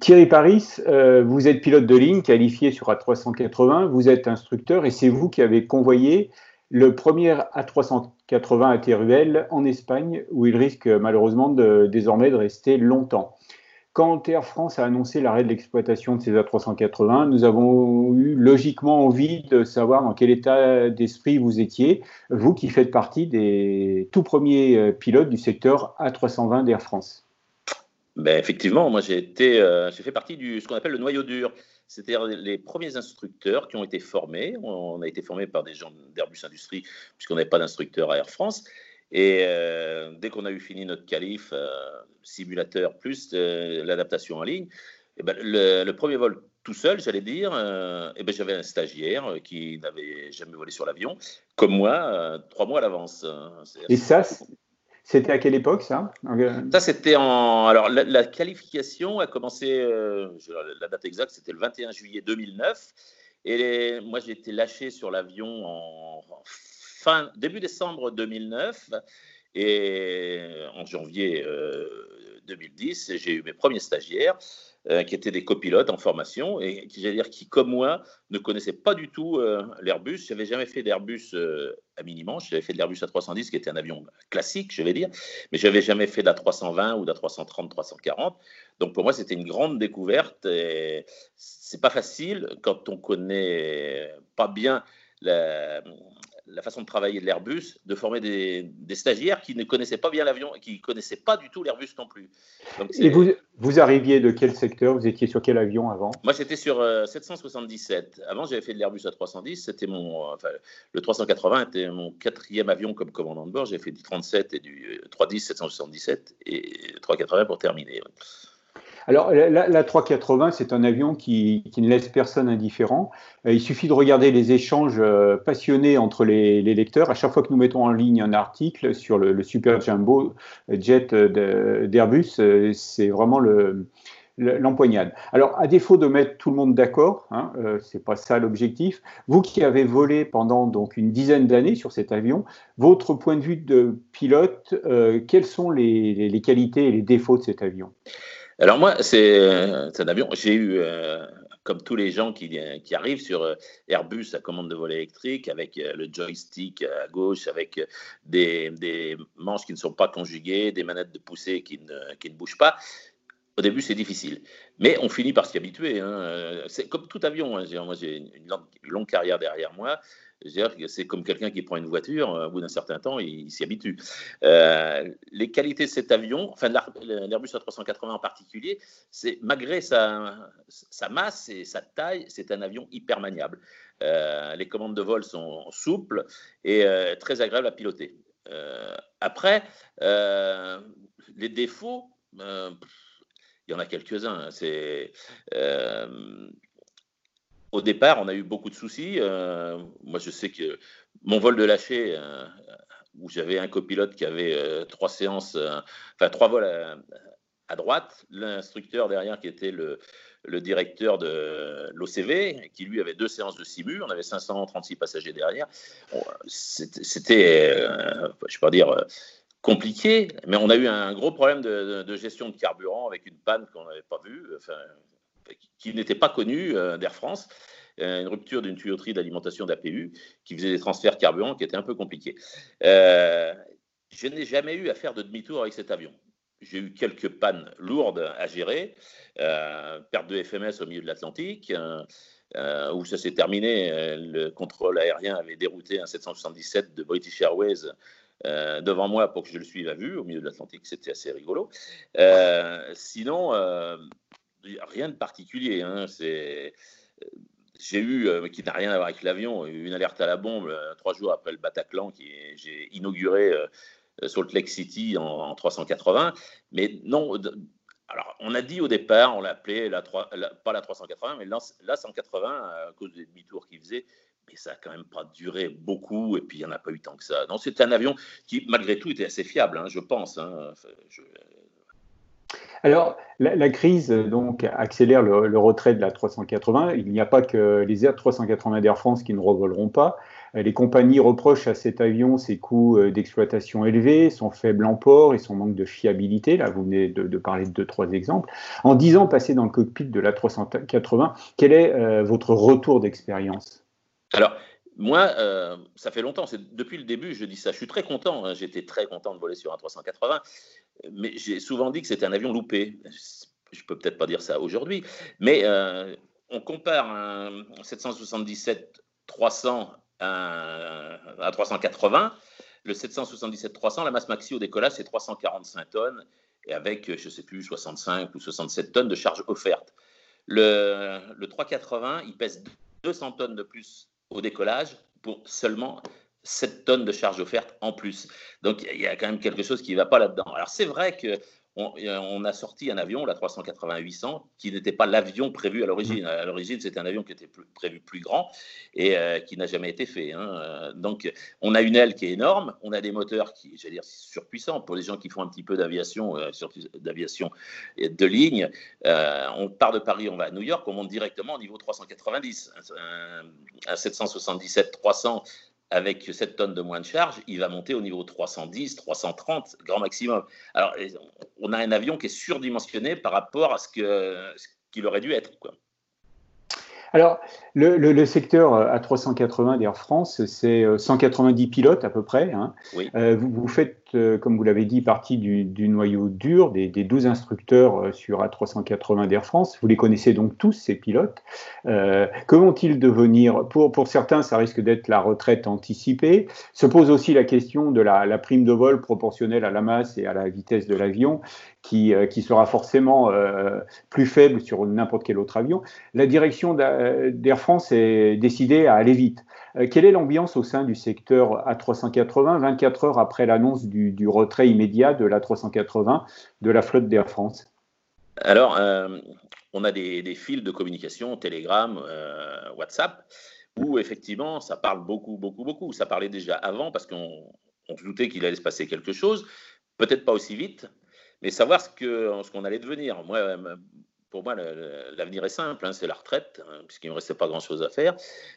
Thierry Paris, euh, vous êtes pilote de ligne qualifié sur A380, vous êtes instructeur et c'est vous qui avez convoyé le premier A380 ATRUL en Espagne où il risque malheureusement désormais de rester longtemps. Quand Air France a annoncé l'arrêt de l'exploitation de ces A380, nous avons eu logiquement envie de savoir dans quel état d'esprit vous étiez, vous qui faites partie des tout premiers euh, pilotes du secteur A320 d'Air France. Ben, effectivement, moi j'ai été, euh, j'ai fait partie du ce qu'on appelle le noyau dur, c'est-à-dire les premiers instructeurs qui ont été formés. On a été formés par des gens d'Airbus Industrie, puisqu'on n'avait pas d'instructeur à Air France. Et euh, dès qu'on a eu fini notre qualif euh, simulateur plus l'adaptation en ligne, et eh ben, le, premier vol tout seul, j'allais dire, et eh ben, j'avais un stagiaire qui n'avait jamais volé sur l'avion, comme moi, trois mois à l'avance. Et ça, c'était à quelle époque ça? Ça c'était en alors la, qualification a commencé euh, la date exacte c'était le 21 juillet 2009 et moi j'ai été lâché sur l'avion en, fin début décembre 2009 et en janvier 2010 euh, j'ai eu mes premiers stagiaires euh, qui étaient des copilotes en formation et qui, j'allais dire, qui, comme moi, ne connaissaient pas du tout l'Airbus. Je n'avais jamais fait d'Airbus à mini-manche. J'avais fait de l'Airbus A310, qui était un avion classique, je vais dire, mais je n'avais jamais fait d'A320 ou d'A330, 340. Donc pour moi, c'était une grande découverte. Et c'est pas facile quand on connaît pas bien la, la façon de travailler de l'Airbus, de former des, stagiaires qui ne connaissaient pas bien l'avion et qui ne connaissaient pas du tout l'Airbus non plus. et vous, vous arriviez de quel secteur? Vous étiez sur quel avion avant? Moi, j'étais sur 777. Euh, avant, j'avais fait de l'Airbus A310. C'était mon, enfin, le 380 était mon quatrième avion comme commandant de bord. J'ai fait du 37 et du 310, 777 et 380 pour terminer. Alors, la, 380, c'est un avion qui, ne laisse personne indifférent. Euh, il suffit de regarder les échanges euh, passionnés entre les, lecteurs. À chaque fois que nous mettons en ligne un article sur le, Super Jumbo Jet d'Airbus, c'est vraiment l'empoignade. Alors, à défaut de mettre tout le monde d'accord, hein, euh, c'est pas ça l'objectif. Vous qui avez volé pendant donc une dizaine d'années sur cet avion, votre point de vue de pilote, quelles sont les, qualités et les défauts de cet avion? Alors moi, c'est un avion. J'ai eu, euh, comme tous les gens qui, qui, arrivent sur euh, Airbus à commande de vol électrique, avec euh, le joystick à gauche, avec des, manches qui ne sont pas conjuguées, des manettes de poussée qui ne bougent pas. Au début, c'est difficile. Mais on finit par s'y habituer. Hein. C'est comme tout avion. Hein. Moi, j'ai une, longue carrière derrière moi c'est comme quelqu'un qui prend une voiture, euh, au bout d'un certain temps, il, s'y habitue. Euh, les qualités de cet avion, enfin l'Airbus A380 en particulier, c'est malgré sa, masse et sa taille, c'est un avion hyper maniable. Euh, les commandes de vol sont souples et très agréables à piloter. après, les défauts, il y en a quelques-uns. Hein. C'est au départ, on a eu beaucoup de soucis. Euh, moi, je sais que mon vol de lâcher, euh, où j'avais un copilote qui avait euh, trois séances, enfin trois vols à, droite, l'instructeur derrière qui était le, directeur de l'OCV, qui lui avait deux séances de simu, on avait 536 passagers derrière. C'était, je ne pas dire compliqué, mais on a eu un gros problème de, gestion de carburant avec une panne qu'on n'avait pas vue. Enfin, qui n'était pas connu euh, d'Air France, euh, une rupture d'une tuyauterie d'alimentation d'APU qui faisait des transferts carburant qui étaient un peu compliqués. Euh, je n'ai jamais eu à faire de demi-tour avec cet avion. J'ai eu quelques pannes lourdes à gérer, perte de FMS au milieu de l'Atlantique, où ça s'est terminé. Le contrôle aérien avait dérouté un 777 de British Airways devant moi pour que je le suive à vue au milieu de l'Atlantique. C'était assez rigolo. sinon, rien de particulier. Hein, j'ai eu, euh, qui n'a rien à voir avec l'avion, une alerte à la bombe euh, trois jours après le Bataclan qui j'ai inauguré euh, le Lake City en, 380. Mais non, alors on a dit au départ, on l'appelait la, la, pas la 380, mais la, 180 à cause des demi-tours qu'il faisait. Mais ça n'a quand même pas duré beaucoup et puis il n'y en a pas eu tant que ça. Non, c'est un avion qui, malgré tout, était assez fiable, hein, je pense. Hein. je, alors, la, crise donc accélère le, retrait de la 380. Il n'y a pas que les Air 380 d'Air France qui ne revoleront pas. Les compagnies reprochent à cet avion ses coûts d'exploitation élevés, son faible emport et son manque de fiabilité. Là, vous venez de, parler de deux, trois exemples. En dix ans passés dans le cockpit de la 380, quel est votre retour d'expérience? Alors, moi, ça fait longtemps, depuis le début, je dis ça. Je suis très content. Hein. J'étais très content de voler sur un 380, mais j'ai souvent dit que c'était un avion loupé je peux peut-être pas dire ça aujourd'hui, mais euh, on compare un 777-300 à, 380. Le 777-300, la masse maxi au décollage, c'est 345 tonnes, et avec, je ne sais plus, 65 ou 67 tonnes de charge offerte. Le 380, il pèse 200 tonnes de plus au décollage pour seulement 7 tonnes de charge offerte en plus. Donc il y a quand même quelque chose qui ne va pas là-dedans. Alors c'est vrai que on, a sorti un avion, la 380-800, qui n'était pas l'avion prévu à l'origine. À l'origine, c'était un avion qui était prévu plus grand et euh, qui n'a jamais été fait. Hein. Donc, on a une aile qui est énorme, on a des moteurs qui, j'allais dire, surpuissants pour les gens qui font un petit peu d'aviation, euh, d'aviation de ligne. Euh, on part de Paris, on va à New York, on monte directement au niveau 390. Un, un 777-300 avec 7 tonnes de moins de charge, il va monter au niveau 310, 330, grand maximum. Alors, on a un avion qui est surdimensionné par rapport à ce qu'il aurait dû être. Quoi. Alors, le, secteur euh, A380 d'Air France, c'est 190 euh, pilotes à peu près. Hein. Euh, vous, faites, comme vous l'avez dit, partie du, noyau dur des, 12 instructeurs sur A380 d'Air France. Vous les connaissez donc tous, ces pilotes. que vont-ils devenir? Pour, certains, ça risque d'être la retraite anticipée. Se pose aussi la question de la, prime de vol proportionnelle à la masse et à la vitesse de l'avion qui, euh, sera forcément euh, plus faible sur n'importe quel autre avion, la direction d'Air France est décidée à aller vite. Euh, quelle est l'ambiance au sein du secteur A380 24 heures après l'annonce du, retrait immédiat de l'A380 de la flotte d'Air France? Alors, on a des, fils de communication, Telegram, WhatsApp, où effectivement ça parle beaucoup, beaucoup, beaucoup. Ça parlait déjà avant parce qu'on se doutait qu'il allait se passer quelque chose, peut-être pas aussi vite, mais savoir ce qu'on ce qu'on allait devenir. Moi, euh, pour moi, l'avenir est simple, hein, c'est la retraite, hein, puisqu'il ne me restait pas grand-chose à faire.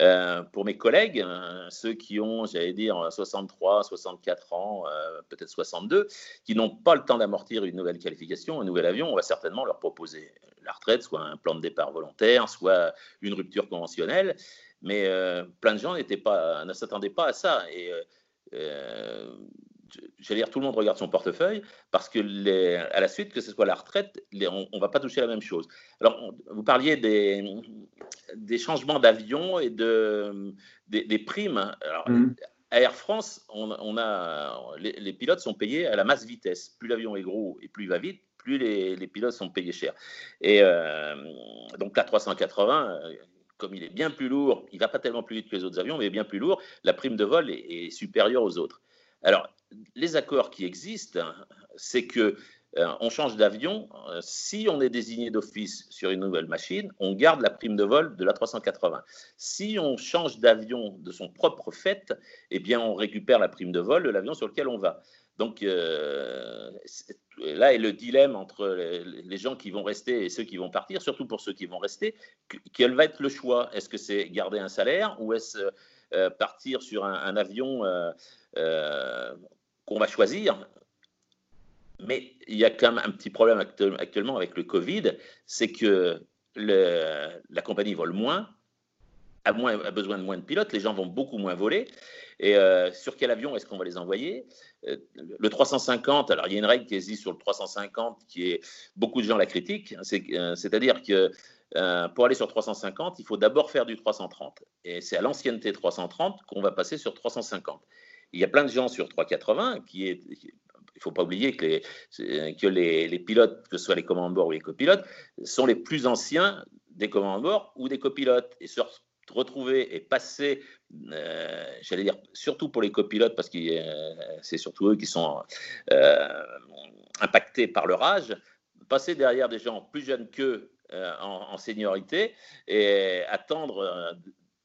Euh, pour mes collègues, hein, ceux qui ont, j'allais dire, 63, 64 ans, euh, peut-être 62, qui n'ont pas le temps d'amortir une nouvelle qualification, un nouvel avion, on va certainement leur proposer la retraite, soit un plan de départ volontaire, soit une rupture conventionnelle. Mais plein de gens pas, ne s'attendaient pas à ça. Et j'allais dire, tout le monde regarde son portefeuille parce que les, à la suite, que ce soit la retraite, on ne va pas toucher la même chose. Alors, vous parliez des, des changements d'avion et de, des, primes. Alors, mmh. À Air France, on, a, les, pilotes sont payés à la masse vitesse. Plus l'avion est gros et plus il va vite, plus les, les pilotes sont payés cher. Et euh, donc, la 380, comme il est bien plus lourd, il va pas tellement plus vite que les autres avions, mais bien plus lourd, la prime de vol est, est supérieure aux autres. Alors, les accords qui existent, c'est que euh, on change d'avion. Euh, si on est désigné d'office sur une nouvelle machine, on garde la prime de vol de la 380. Si on change d'avion de son propre fait, eh bien, on récupère la prime de vol de l'avion sur lequel on va. Donc euh, là est le dilemme entre les, gens qui vont rester et ceux qui vont partir, surtout pour ceux qui vont rester. Quel va être le choix? Est-ce que c'est garder un salaire ou est-ce partir sur un, avion qu'on va choisir. Mais il y a quand même un petit problème actuellement avec le Covid, c'est que la compagnie vole moins, a, besoin de moins de pilotes, les gens vont beaucoup moins voler. Et euh, sur quel avion est-ce qu'on va les envoyer? Euh, Le 350, alors il y a une règle qui existe sur le 350 qui est beaucoup de gens la critiquent, euh, c'est-à-dire que pour aller sur 350, il faut d'abord faire du 330. Et c'est à l'ancienneté 330 qu'on va passer sur 350. Il y a plein de gens sur 380 qui. Il ne faut pas oublier que, les, que les, pilotes, que ce soit les commandes de bord ou les copilotes, sont les plus anciens des commandes de bord ou des copilotes. Et se retrouver et passer, euh, j'allais dire, surtout pour les copilotes, parce que euh, c'est surtout eux qui sont euh, impactés par leur âge, passer derrière des gens plus jeunes qu'eux en, en, seniorité et attendre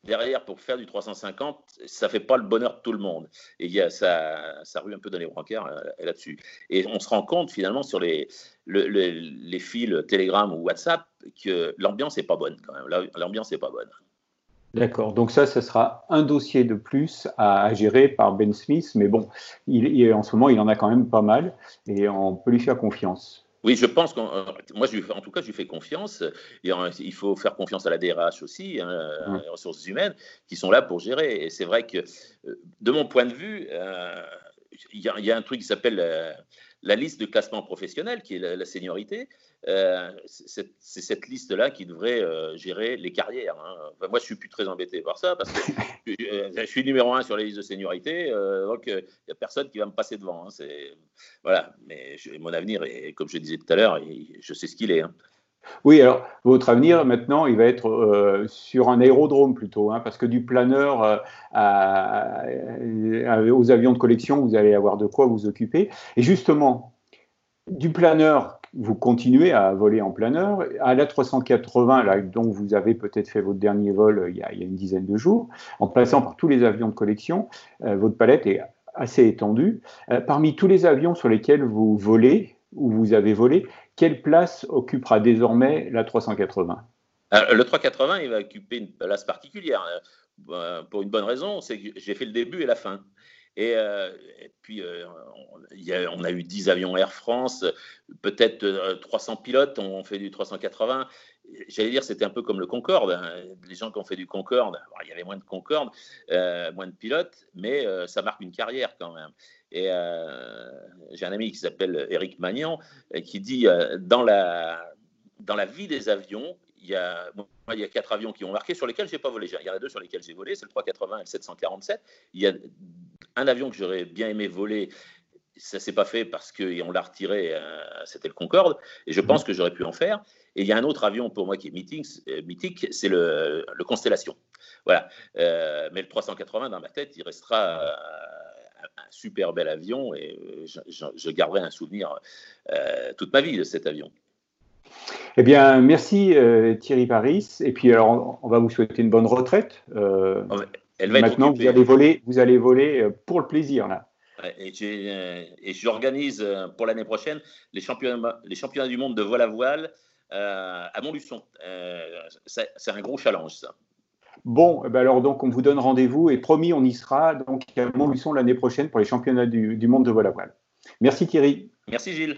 derrière, pour faire du 350, ça fait pas le bonheur de tout le monde. Et ça, ça rue un peu dans les brancards euh, là-dessus. Et on se rend compte finalement sur les, les fils Telegram ou WhatsApp que l'ambiance n'est pas bonne quand même. L'ambiance n'est pas bonne. D'accord, donc ça, ce sera un dossier de plus à, gérer par Ben Smith, mais bon, il, en ce moment, il en a quand même pas mal et on peut lui faire confiance. Oui, je pense que euh, moi, en tout cas, je lui fais confiance. Et il faut faire confiance à la DRH aussi, hein, les ressources humaines, qui sont là pour gérer. Et c'est vrai que, euh, de mon point de vue, euh, il y, a un truc qui s'appelle la liste de classement professionnel, qui est la, seniorité, euh, c'est cette liste-là qui devrait euh, gérer les carrières. Hein. moi, je suis plus très embêté par ça parce que je, suis numéro un sur les listes de seniorité, euh, donc il n'y a personne qui va me passer devant. Hein. voilà, mais mon avenir, est, comme je disais tout à l'heure, je sais ce qu'il est. Hein. Oui, alors votre avenir maintenant, il va être euh, sur un aérodrome plutôt, hein, parce que du planeur euh, aux avions de collection, vous allez avoir de quoi vous occuper. Et justement, du planeur, vous continuez à voler en planeur. À la 380, là, dont vous avez peut-être fait votre dernier vol euh, il y, a, une dizaine de jours, en passant par tous les avions de collection, votre palette est assez étendue. parmi tous les avions sur lesquels vous volez, ou vous avez volé, quelle place occupera désormais la 380 euh, Le 380, il va occuper une place particulière. Euh, pour une bonne raison, c'est que j'ai fait le début et la fin. Et, euh, puis, on, a, eu 10 avions Air France, peut-être 300 pilotes ont fait du 380. J'allais dire, c'était un peu comme le Concorde. Hein. Les gens qui ont fait du Concorde, il y avait moins de Concorde, moins de pilotes, mais ça marque une carrière quand même. Et euh, j'ai un ami qui s'appelle Eric Magnan qui dit euh, dans, la, dans la vie des avions, il y, a, il y a quatre avions qui ont marqué sur lesquels je n'ai pas volé. Il y en a deux sur lesquels j'ai volé, c'est le 380 et le 747. Il y a un avion que j'aurais bien aimé voler. Ça s'est pas fait parce qu'on l'a retiré, euh, c'était le Concorde, et je pense que j'aurais pu en faire. Et il y a un autre avion pour moi qui est mythique, c'est le, le, Constellation. Voilà. mais le 380, dans ma tête, il restera un super bel avion et euh, je, garderai un souvenir euh, toute ma vie de cet avion. Eh bien, merci euh, Thierry Paris. Et puis, alors, on va vous souhaiter une bonne retraite. Elle va Maintenant, vous allez voler, vous allez voler pour le plaisir là. Et j'organise pour l'année prochaine les championnats, les championnats du monde de vol à voile à Montluçon. c'est un gros challenge, ça. Bon, eh ben alors donc on vous donne rendez-vous et promis, on y sera donc à Montluçon l'année prochaine pour les championnats du, du monde de vol à voile. Merci Thierry. Merci Gilles.